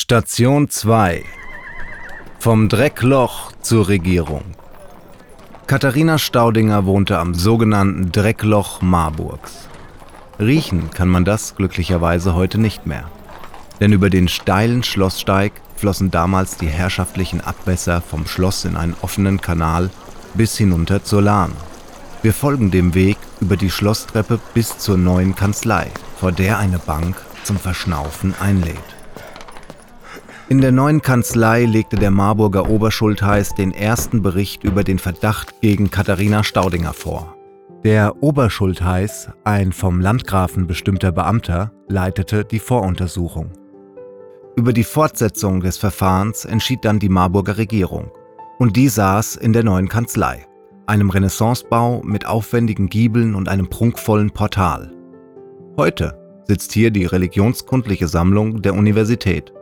Station 2 Vom Dreckloch zur Regierung Katharina Staudinger wohnte am sogenannten Dreckloch Marburgs. Riechen kann man das glücklicherweise heute nicht mehr. Denn über den steilen Schlosssteig flossen damals die herrschaftlichen Abwässer vom Schloss in einen offenen Kanal bis hinunter zur Lahn. Wir folgen dem Weg über die Schlosstreppe bis zur neuen Kanzlei, vor der eine Bank zum Verschnaufen einlädt. In der neuen Kanzlei legte der Marburger Oberschultheiß den ersten Bericht über den Verdacht gegen Katharina Staudinger vor. Der Oberschultheiß, ein vom Landgrafen bestimmter Beamter, leitete die Voruntersuchung. Über die Fortsetzung des Verfahrens entschied dann die Marburger Regierung. Und die saß in der neuen Kanzlei, einem Renaissancebau mit aufwendigen Giebeln und einem prunkvollen Portal. Heute sitzt hier die religionskundliche Sammlung der Universität.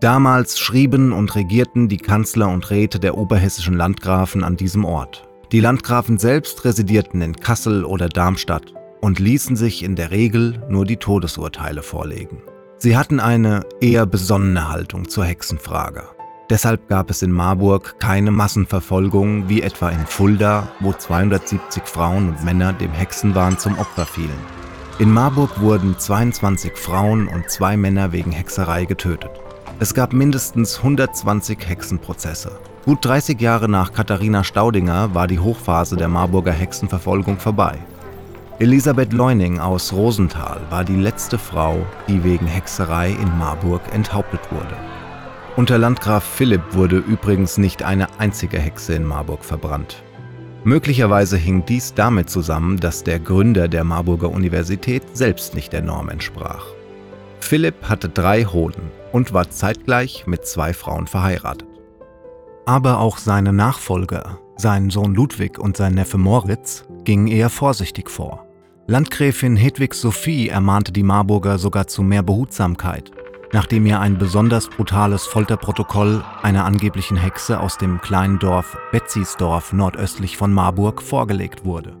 Damals schrieben und regierten die Kanzler und Räte der oberhessischen Landgrafen an diesem Ort. Die Landgrafen selbst residierten in Kassel oder Darmstadt und ließen sich in der Regel nur die Todesurteile vorlegen. Sie hatten eine eher besonnene Haltung zur Hexenfrage. Deshalb gab es in Marburg keine Massenverfolgung wie etwa in Fulda, wo 270 Frauen und Männer dem Hexenwahn zum Opfer fielen. In Marburg wurden 22 Frauen und zwei Männer wegen Hexerei getötet. Es gab mindestens 120 Hexenprozesse. Gut 30 Jahre nach Katharina Staudinger war die Hochphase der Marburger Hexenverfolgung vorbei. Elisabeth Leuning aus Rosenthal war die letzte Frau, die wegen Hexerei in Marburg enthauptet wurde. Unter Landgraf Philipp wurde übrigens nicht eine einzige Hexe in Marburg verbrannt. Möglicherweise hing dies damit zusammen, dass der Gründer der Marburger Universität selbst nicht der Norm entsprach. Philipp hatte drei Hoden und war zeitgleich mit zwei Frauen verheiratet. Aber auch seine Nachfolger, sein Sohn Ludwig und sein Neffe Moritz, gingen eher vorsichtig vor. Landgräfin Hedwig Sophie ermahnte die Marburger sogar zu mehr Behutsamkeit, nachdem ihr ein besonders brutales Folterprotokoll einer angeblichen Hexe aus dem kleinen Dorf Betzysdorf nordöstlich von Marburg vorgelegt wurde.